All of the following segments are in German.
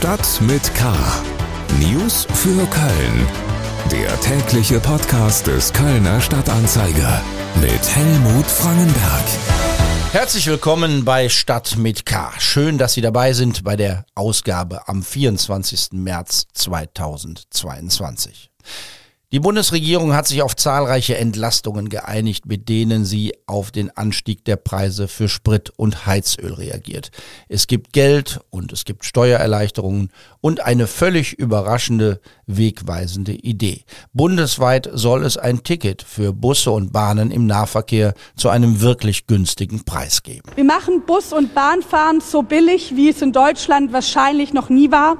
Stadt mit K. News für Köln. Der tägliche Podcast des Kölner Stadtanzeiger mit Helmut Frangenberg. Herzlich willkommen bei Stadt mit K. Schön, dass Sie dabei sind bei der Ausgabe am 24. März 2022. Die Bundesregierung hat sich auf zahlreiche Entlastungen geeinigt, mit denen sie auf den Anstieg der Preise für Sprit und Heizöl reagiert. Es gibt Geld und es gibt Steuererleichterungen und eine völlig überraschende, wegweisende Idee. Bundesweit soll es ein Ticket für Busse und Bahnen im Nahverkehr zu einem wirklich günstigen Preis geben. Wir machen Bus- und Bahnfahren so billig, wie es in Deutschland wahrscheinlich noch nie war.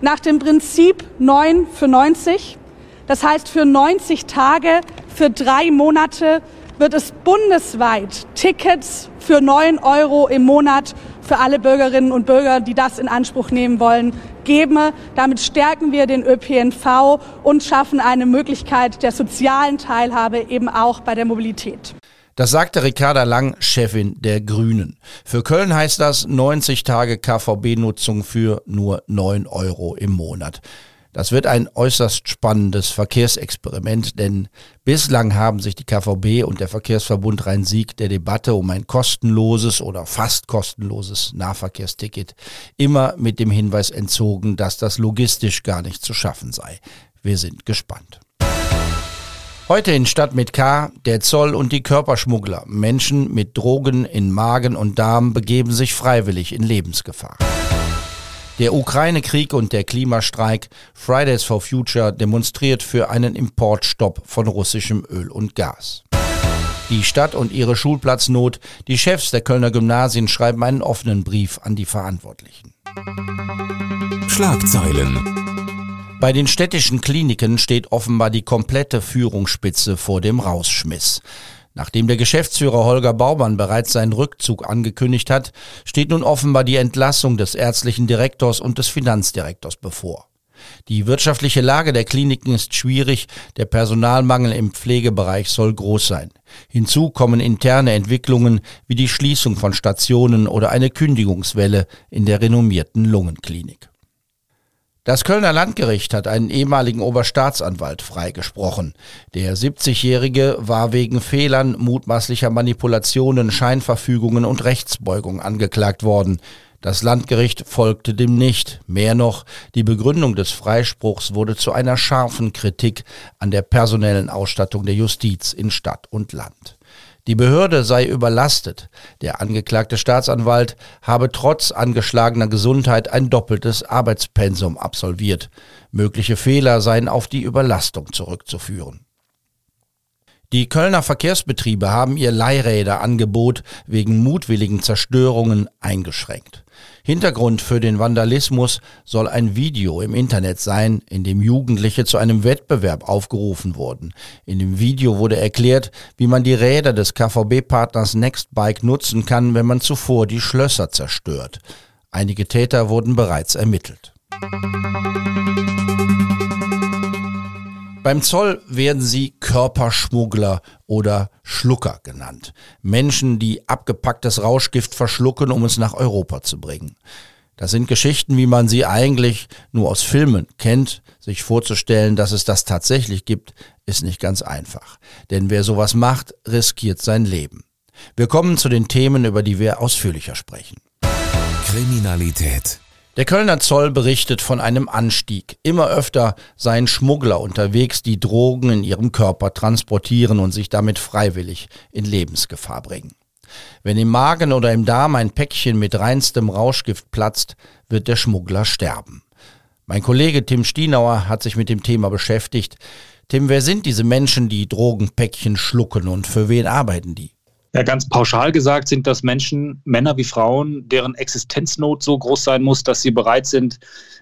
Nach dem Prinzip 9 für 90. Das heißt, für 90 Tage, für drei Monate wird es bundesweit Tickets für 9 Euro im Monat für alle Bürgerinnen und Bürger, die das in Anspruch nehmen wollen, geben. Damit stärken wir den ÖPNV und schaffen eine Möglichkeit der sozialen Teilhabe eben auch bei der Mobilität. Das sagte Ricarda Lang, Chefin der Grünen. Für Köln heißt das 90 Tage KVB-Nutzung für nur 9 Euro im Monat. Das wird ein äußerst spannendes Verkehrsexperiment, denn bislang haben sich die KVB und der Verkehrsverbund Rhein-Sieg der Debatte um ein kostenloses oder fast kostenloses Nahverkehrsticket immer mit dem Hinweis entzogen, dass das logistisch gar nicht zu schaffen sei. Wir sind gespannt. Heute in Stadt mit K, der Zoll und die Körperschmuggler. Menschen mit Drogen in Magen und Darm begeben sich freiwillig in Lebensgefahr. Der Ukraine-Krieg und der Klimastreik Fridays for Future demonstriert für einen Importstopp von russischem Öl und Gas. Die Stadt und ihre Schulplatznot, die Chefs der Kölner Gymnasien schreiben einen offenen Brief an die Verantwortlichen. Schlagzeilen. Bei den städtischen Kliniken steht offenbar die komplette Führungsspitze vor dem Rausschmiss. Nachdem der Geschäftsführer Holger Baumann bereits seinen Rückzug angekündigt hat, steht nun offenbar die Entlassung des ärztlichen Direktors und des Finanzdirektors bevor. Die wirtschaftliche Lage der Kliniken ist schwierig, der Personalmangel im Pflegebereich soll groß sein. Hinzu kommen interne Entwicklungen wie die Schließung von Stationen oder eine Kündigungswelle in der renommierten Lungenklinik. Das Kölner Landgericht hat einen ehemaligen Oberstaatsanwalt freigesprochen. Der 70-Jährige war wegen Fehlern, mutmaßlicher Manipulationen, Scheinverfügungen und Rechtsbeugung angeklagt worden. Das Landgericht folgte dem nicht. Mehr noch, die Begründung des Freispruchs wurde zu einer scharfen Kritik an der personellen Ausstattung der Justiz in Stadt und Land. Die Behörde sei überlastet. Der angeklagte Staatsanwalt habe trotz angeschlagener Gesundheit ein doppeltes Arbeitspensum absolviert. Mögliche Fehler seien auf die Überlastung zurückzuführen. Die Kölner Verkehrsbetriebe haben ihr Leihräderangebot wegen mutwilligen Zerstörungen eingeschränkt. Hintergrund für den Vandalismus soll ein Video im Internet sein, in dem Jugendliche zu einem Wettbewerb aufgerufen wurden. In dem Video wurde erklärt, wie man die Räder des KVB-Partners Nextbike nutzen kann, wenn man zuvor die Schlösser zerstört. Einige Täter wurden bereits ermittelt. Beim Zoll werden sie Körperschmuggler oder Schlucker genannt. Menschen, die abgepacktes Rauschgift verschlucken, um es nach Europa zu bringen. Das sind Geschichten, wie man sie eigentlich nur aus Filmen kennt. Sich vorzustellen, dass es das tatsächlich gibt, ist nicht ganz einfach. Denn wer sowas macht, riskiert sein Leben. Wir kommen zu den Themen, über die wir ausführlicher sprechen. Kriminalität. Der Kölner Zoll berichtet von einem Anstieg. Immer öfter seien Schmuggler unterwegs, die Drogen in ihrem Körper transportieren und sich damit freiwillig in Lebensgefahr bringen. Wenn im Magen oder im Darm ein Päckchen mit reinstem Rauschgift platzt, wird der Schmuggler sterben. Mein Kollege Tim Stienauer hat sich mit dem Thema beschäftigt. Tim, wer sind diese Menschen, die Drogenpäckchen schlucken und für wen arbeiten die? Ja, ganz pauschal gesagt sind das Menschen, Männer wie Frauen, deren Existenznot so groß sein muss, dass sie bereit sind,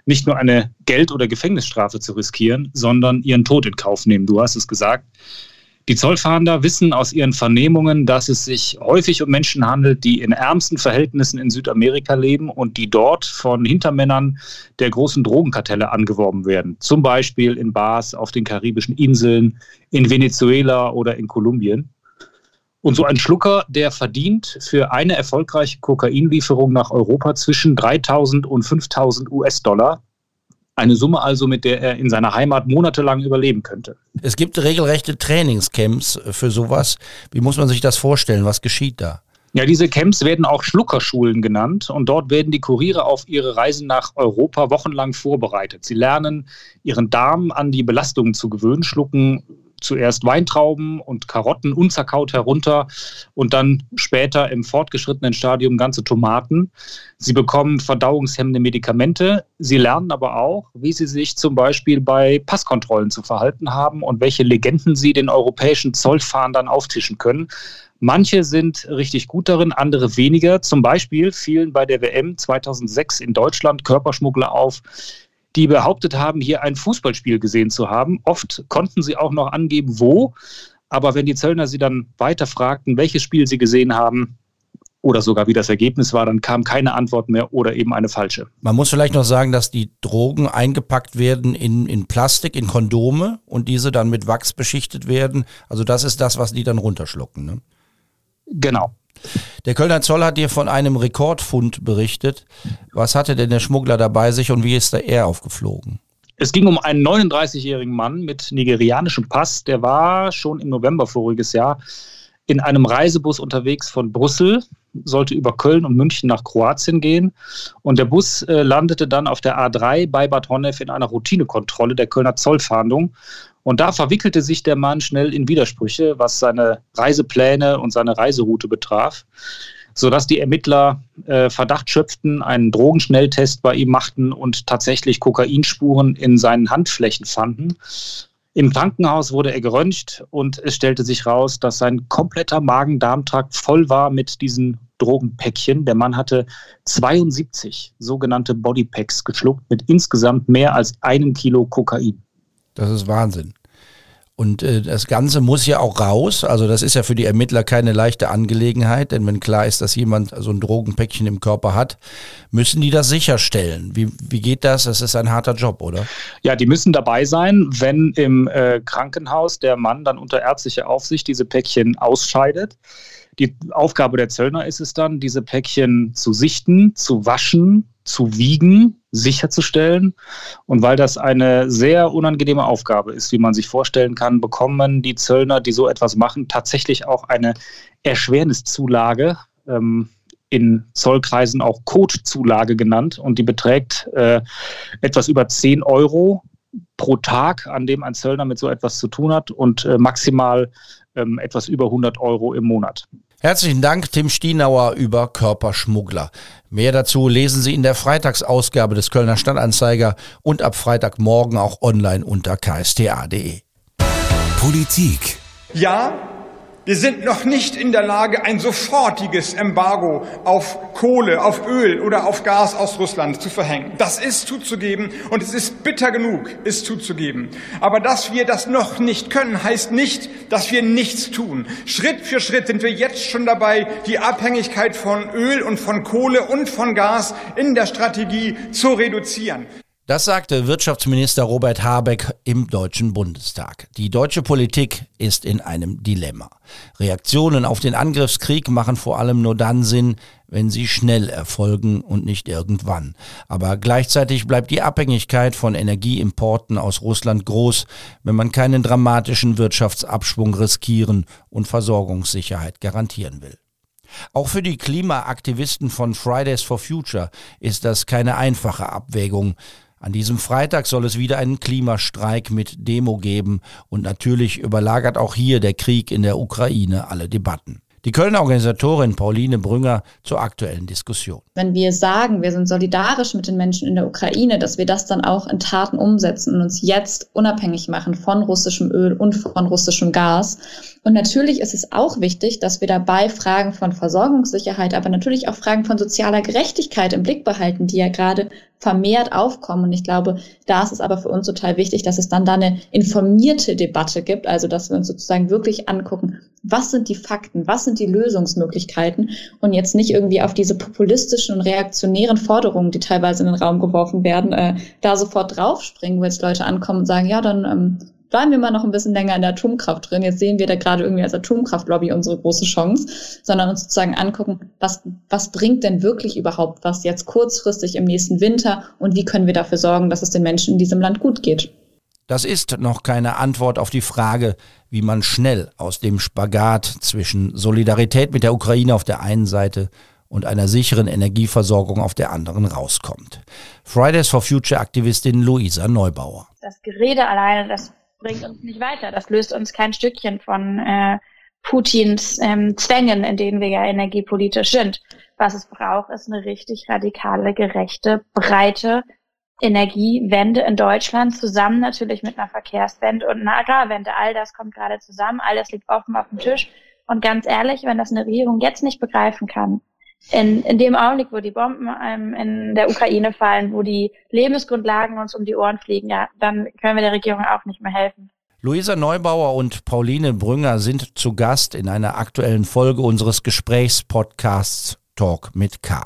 nicht nur eine Geld- oder Gefängnisstrafe zu riskieren, sondern ihren Tod in Kauf nehmen. Du hast es gesagt. Die Zollfahnder wissen aus ihren Vernehmungen, dass es sich häufig um Menschen handelt, die in ärmsten Verhältnissen in Südamerika leben und die dort von Hintermännern der großen Drogenkartelle angeworben werden. Zum Beispiel in Bars auf den karibischen Inseln, in Venezuela oder in Kolumbien. Und so ein Schlucker, der verdient für eine erfolgreiche Kokainlieferung nach Europa zwischen 3000 und 5000 US-Dollar. Eine Summe also, mit der er in seiner Heimat monatelang überleben könnte. Es gibt regelrechte Trainingscamps für sowas. Wie muss man sich das vorstellen? Was geschieht da? Ja, diese Camps werden auch Schluckerschulen genannt und dort werden die Kuriere auf ihre Reisen nach Europa wochenlang vorbereitet. Sie lernen, ihren Darm an die Belastungen zu gewöhnen, schlucken zuerst Weintrauben und Karotten unzerkaut herunter und dann später im fortgeschrittenen Stadium ganze Tomaten. Sie bekommen verdauungshemmende Medikamente. Sie lernen aber auch, wie sie sich zum Beispiel bei Passkontrollen zu verhalten haben und welche Legenden sie den europäischen Zollfahndern auftischen können. Manche sind richtig gut darin, andere weniger. Zum Beispiel fielen bei der WM 2006 in Deutschland Körperschmuggler auf, die behauptet haben, hier ein Fußballspiel gesehen zu haben. Oft konnten sie auch noch angeben, wo. Aber wenn die Zöllner sie dann weiter fragten, welches Spiel sie gesehen haben, oder sogar wie das Ergebnis war, dann kam keine Antwort mehr oder eben eine falsche. Man muss vielleicht noch sagen, dass die Drogen eingepackt werden in, in Plastik, in Kondome und diese dann mit Wachs beschichtet werden. Also das ist das, was die dann runterschlucken. Ne? Genau. Der Kölner Zoll hat dir von einem Rekordfund berichtet. Was hatte denn der Schmuggler dabei sich und wie ist er aufgeflogen? Es ging um einen 39-jährigen Mann mit nigerianischem Pass. Der war schon im November voriges Jahr in einem Reisebus unterwegs von Brüssel, sollte über Köln und München nach Kroatien gehen. Und der Bus äh, landete dann auf der A3 bei Bad Honnef in einer Routinekontrolle der Kölner Zollfahndung. Und da verwickelte sich der Mann schnell in Widersprüche, was seine Reisepläne und seine Reiseroute betraf, sodass die Ermittler äh, Verdacht schöpften, einen Drogenschnelltest bei ihm machten und tatsächlich Kokainspuren in seinen Handflächen fanden. Im Krankenhaus wurde er geröntgt und es stellte sich raus, dass sein kompletter Magen-Darm-Trakt voll war mit diesen Drogenpäckchen. Der Mann hatte 72 sogenannte Bodypacks geschluckt mit insgesamt mehr als einem Kilo Kokain. Das ist Wahnsinn. Und äh, das Ganze muss ja auch raus. Also das ist ja für die Ermittler keine leichte Angelegenheit, denn wenn klar ist, dass jemand so ein Drogenpäckchen im Körper hat, müssen die das sicherstellen. Wie, wie geht das? Das ist ein harter Job, oder? Ja, die müssen dabei sein, wenn im äh, Krankenhaus der Mann dann unter ärztlicher Aufsicht diese Päckchen ausscheidet. Die Aufgabe der Zöllner ist es dann, diese Päckchen zu sichten, zu waschen, zu wiegen, sicherzustellen. Und weil das eine sehr unangenehme Aufgabe ist, wie man sich vorstellen kann, bekommen die Zöllner, die so etwas machen, tatsächlich auch eine Erschwerniszulage. Ähm, in Zollkreisen auch Kotzulage genannt und die beträgt äh, etwas über 10 Euro pro Tag, an dem ein Zöllner mit so etwas zu tun hat und äh, maximal ähm, etwas über 100 Euro im Monat. Herzlichen Dank, Tim Stienauer über Körperschmuggler. Mehr dazu lesen Sie in der Freitagsausgabe des Kölner Stadtanzeiger und ab Freitagmorgen auch online unter ksta.de. Politik. Ja, wir sind noch nicht in der Lage, ein sofortiges Embargo auf Kohle, auf Öl oder auf Gas aus Russland zu verhängen. Das ist zuzugeben und es ist bitter genug, ist zuzugeben. Aber dass wir das noch nicht können, heißt nicht, dass wir nichts tun. Schritt für Schritt sind wir jetzt schon dabei, die Abhängigkeit von Öl und von Kohle und von Gas in der Strategie zu reduzieren. Das sagte Wirtschaftsminister Robert Habeck im Deutschen Bundestag. Die deutsche Politik ist in einem Dilemma. Reaktionen auf den Angriffskrieg machen vor allem nur dann Sinn, wenn sie schnell erfolgen und nicht irgendwann. Aber gleichzeitig bleibt die Abhängigkeit von Energieimporten aus Russland groß, wenn man keinen dramatischen Wirtschaftsabschwung riskieren und Versorgungssicherheit garantieren will. Auch für die Klimaaktivisten von Fridays for Future ist das keine einfache Abwägung. An diesem Freitag soll es wieder einen Klimastreik mit Demo geben und natürlich überlagert auch hier der Krieg in der Ukraine alle Debatten. Die Kölner Organisatorin Pauline Brünger zur aktuellen Diskussion. Wenn wir sagen, wir sind solidarisch mit den Menschen in der Ukraine, dass wir das dann auch in Taten umsetzen und uns jetzt unabhängig machen von russischem Öl und von russischem Gas. Und natürlich ist es auch wichtig, dass wir dabei Fragen von Versorgungssicherheit, aber natürlich auch Fragen von sozialer Gerechtigkeit im Blick behalten, die ja gerade vermehrt aufkommen. Und ich glaube, da ist es aber für uns total wichtig, dass es dann da eine informierte Debatte gibt, also dass wir uns sozusagen wirklich angucken, was sind die Fakten, was sind die Lösungsmöglichkeiten und jetzt nicht irgendwie auf diese populistischen und reaktionären Forderungen, die teilweise in den Raum geworfen werden, äh, da sofort draufspringen, wo jetzt Leute ankommen und sagen, ja, dann ähm, bleiben wir mal noch ein bisschen länger in der Atomkraft drin. Jetzt sehen wir da gerade irgendwie als Atomkraftlobby unsere große Chance, sondern uns sozusagen angucken, was, was bringt denn wirklich überhaupt was jetzt kurzfristig im nächsten Winter und wie können wir dafür sorgen, dass es den Menschen in diesem Land gut geht. Das ist noch keine Antwort auf die Frage, wie man schnell aus dem Spagat zwischen Solidarität mit der Ukraine auf der einen Seite und einer sicheren Energieversorgung auf der anderen rauskommt. Fridays for Future Aktivistin Luisa Neubauer. Das Gerede alleine, das bringt uns nicht weiter. Das löst uns kein Stückchen von äh, Putins ähm, Zwängen, in denen wir ja energiepolitisch sind. Was es braucht, ist eine richtig radikale, gerechte, breite Energiewende in Deutschland, zusammen natürlich mit einer Verkehrswende und einer Agrarwende. All das kommt gerade zusammen, all das liegt offen auf dem Tisch. Und ganz ehrlich, wenn das eine Regierung jetzt nicht begreifen kann, in, in dem Augenblick, wo die Bomben ähm, in der Ukraine fallen, wo die Lebensgrundlagen uns um die Ohren fliegen, ja, dann können wir der Regierung auch nicht mehr helfen. Luisa Neubauer und Pauline Brünger sind zu Gast in einer aktuellen Folge unseres Gesprächspodcasts Talk mit K.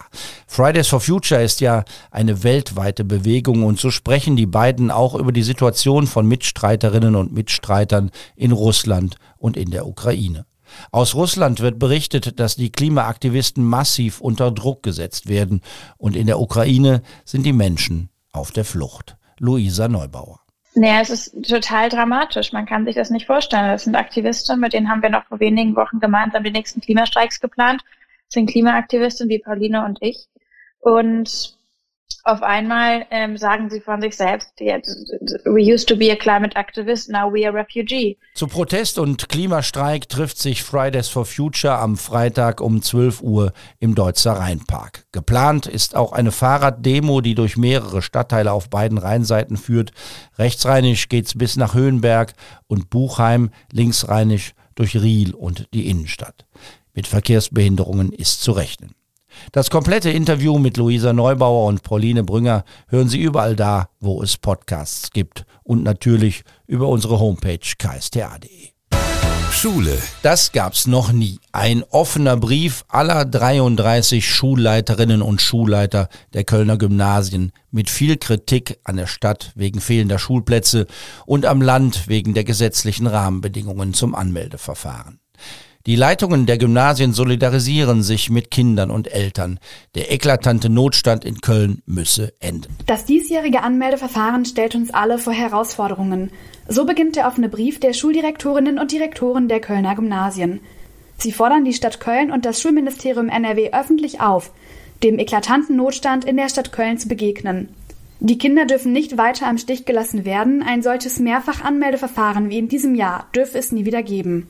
Fridays for Future ist ja eine weltweite Bewegung und so sprechen die beiden auch über die Situation von Mitstreiterinnen und Mitstreitern in Russland und in der Ukraine. Aus Russland wird berichtet, dass die Klimaaktivisten massiv unter Druck gesetzt werden und in der Ukraine sind die Menschen auf der Flucht. Luisa Neubauer. Naja, es ist total dramatisch. Man kann sich das nicht vorstellen. Das sind Aktivisten, mit denen haben wir noch vor wenigen Wochen gemeinsam die nächsten Klimastreiks geplant. Sind Klimaaktivisten wie Pauline und ich. Und auf einmal ähm, sagen sie von sich selbst, we used to be a climate activist, now we are refugee. Zu Protest und Klimastreik trifft sich Fridays for Future am Freitag um 12 Uhr im Deutzer Rheinpark. Geplant ist auch eine Fahrraddemo, die durch mehrere Stadtteile auf beiden Rheinseiten führt. Rechtsrheinisch geht's bis nach Höhenberg und Buchheim, linksrheinisch durch Riel und die Innenstadt. Mit Verkehrsbehinderungen ist zu rechnen. Das komplette Interview mit Luisa Neubauer und Pauline Brünger hören Sie überall da, wo es Podcasts gibt und natürlich über unsere Homepage ksta.de. Schule. Das gab's noch nie. Ein offener Brief aller 33 Schulleiterinnen und Schulleiter der Kölner Gymnasien mit viel Kritik an der Stadt wegen fehlender Schulplätze und am Land wegen der gesetzlichen Rahmenbedingungen zum Anmeldeverfahren. Die Leitungen der Gymnasien solidarisieren sich mit Kindern und Eltern. Der eklatante Notstand in Köln müsse enden. Das diesjährige Anmeldeverfahren stellt uns alle vor Herausforderungen. So beginnt der offene Brief der Schuldirektorinnen und Direktoren der Kölner Gymnasien. Sie fordern die Stadt Köln und das Schulministerium NRW öffentlich auf, dem eklatanten Notstand in der Stadt Köln zu begegnen. Die Kinder dürfen nicht weiter am Stich gelassen werden. Ein solches Mehrfachanmeldeverfahren wie in diesem Jahr dürfe es nie wieder geben.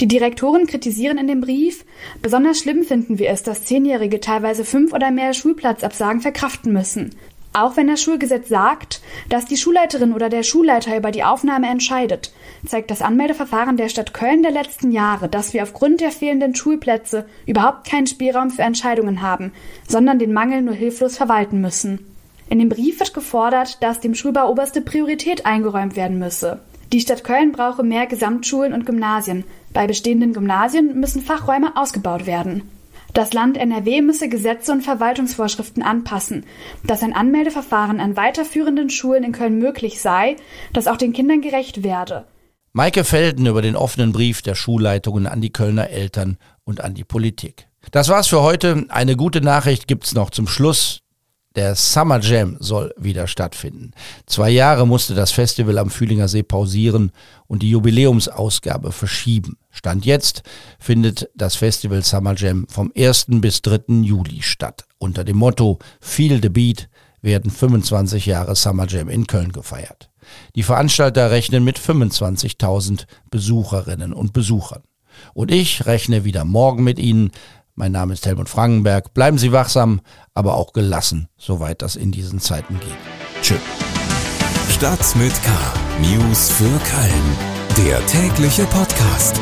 Die Direktoren kritisieren in dem Brief, besonders schlimm finden wir es, dass Zehnjährige teilweise fünf oder mehr Schulplatzabsagen verkraften müssen. Auch wenn das Schulgesetz sagt, dass die Schulleiterin oder der Schulleiter über die Aufnahme entscheidet, zeigt das Anmeldeverfahren der Stadt Köln der letzten Jahre, dass wir aufgrund der fehlenden Schulplätze überhaupt keinen Spielraum für Entscheidungen haben, sondern den Mangel nur hilflos verwalten müssen. In dem Brief wird gefordert, dass dem Schulbau oberste Priorität eingeräumt werden müsse. Die Stadt Köln brauche mehr Gesamtschulen und Gymnasien. Bei bestehenden Gymnasien müssen Fachräume ausgebaut werden. Das Land NRW müsse Gesetze und Verwaltungsvorschriften anpassen, dass ein Anmeldeverfahren an weiterführenden Schulen in Köln möglich sei, das auch den Kindern gerecht werde. Maike Felden über den offenen Brief der Schulleitungen an die Kölner Eltern und an die Politik. Das war's für heute. Eine gute Nachricht gibt's noch zum Schluss. Der Summer Jam soll wieder stattfinden. Zwei Jahre musste das Festival am Fühlinger See pausieren und die Jubiläumsausgabe verschieben. Stand jetzt findet das Festival Summer Jam vom 1. bis 3. Juli statt. Unter dem Motto Feel the Beat werden 25 Jahre Summer Jam in Köln gefeiert. Die Veranstalter rechnen mit 25.000 Besucherinnen und Besuchern. Und ich rechne wieder morgen mit Ihnen mein Name ist Helmut Frankenberg. Bleiben Sie wachsam, aber auch gelassen, soweit das in diesen Zeiten geht. Tschüss. Stadt mit K. News für Köln. Der tägliche Podcast.